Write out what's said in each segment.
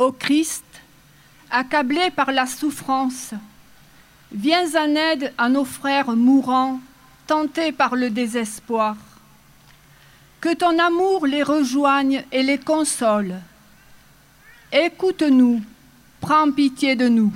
Ô Christ, accablé par la souffrance, viens en aide à nos frères mourants, tentés par le désespoir. Que ton amour les rejoigne et les console. Écoute-nous, prends pitié de nous.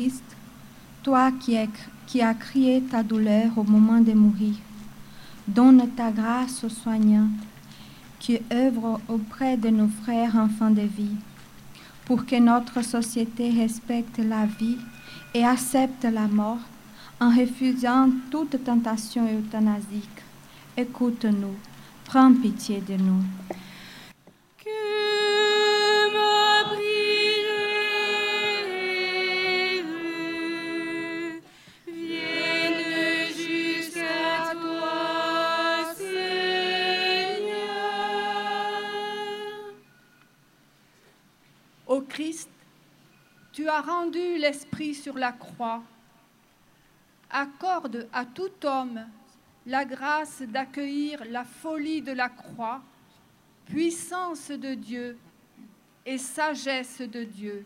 Christ, toi qui, as- crié ta douleur au moment de mourir, donne ta grâce aux soignants qui œuvrent auprès de nos frères enfants de vie, pour que notre société respecte la vie et accepte la mort en refusant toute tentation euthanasique. Écoute-nous, prends pitié de nous. Christ, tu as rendu l'Esprit sur la croix. Accorde à tout homme la grâce d'accueillir la folie de la croix, puissance de Dieu et sagesse de Dieu,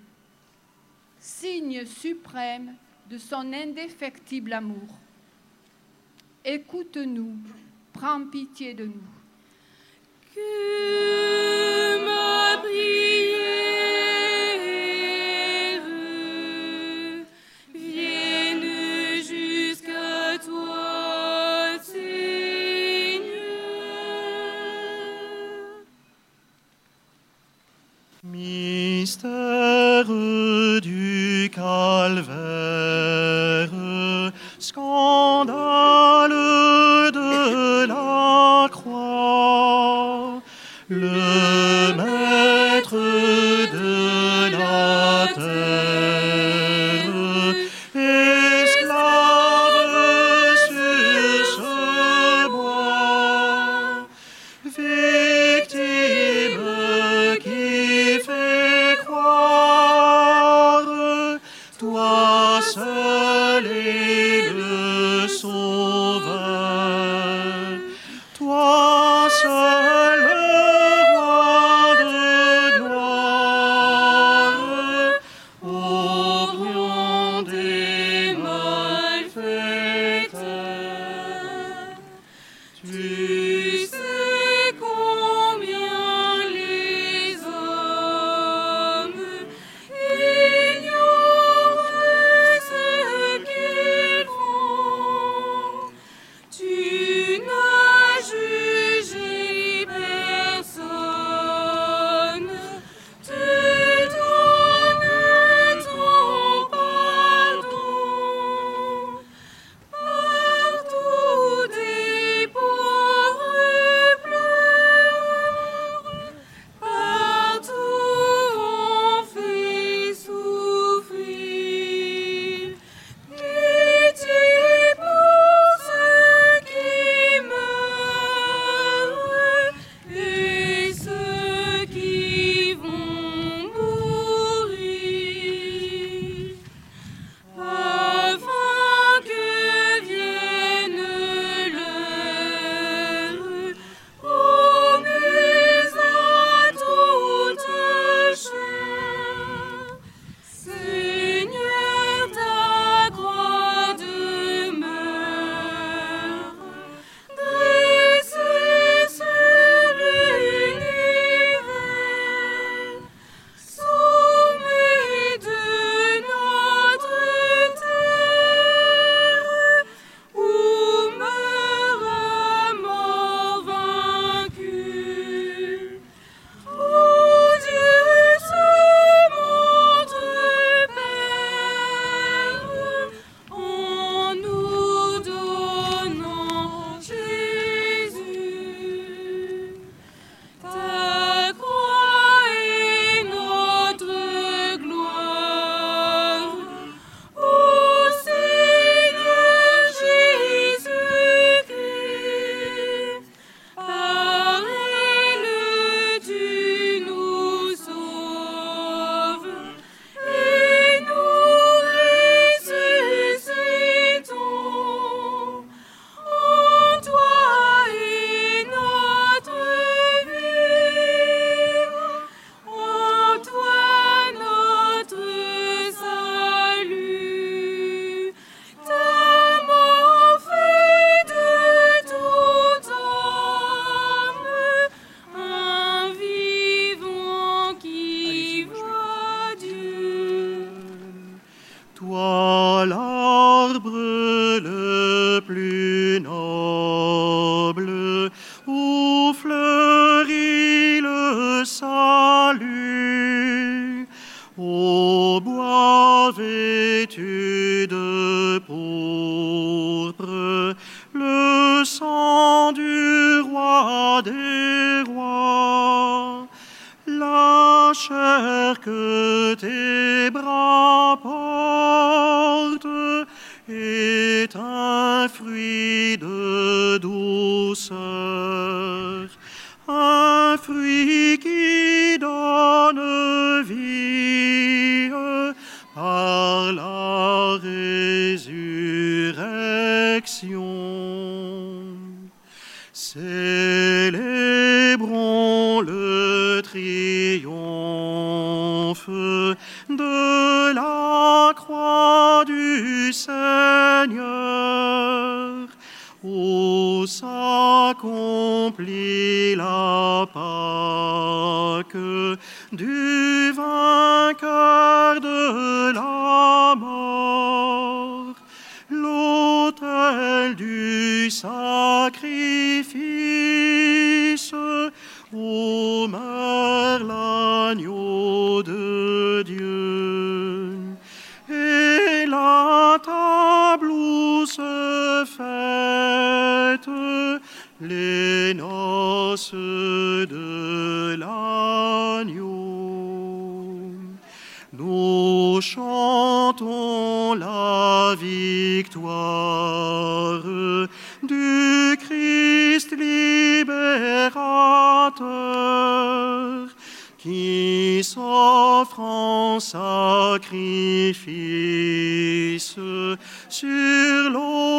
signe suprême de son indéfectible amour. Écoute-nous, prends pitié de nous. Que Mystère du calvaire, toi l'arbre le plus noble où fleurit le salut, au bois vêtu de pourpre, le sang du roi des rois, la chair que tes est un fruit de douceur, un fruit qui donne vie par la résurrection. Célébrons le triomphe du Seigneur, où s'accomplit la Pâque du vainqueur de la mort l'autel du sacrifice, table où se fêtent les noces de l'agneau. Nous chantons la victoire du Christ libérateur qui s'offre en sacrifice sur l'autel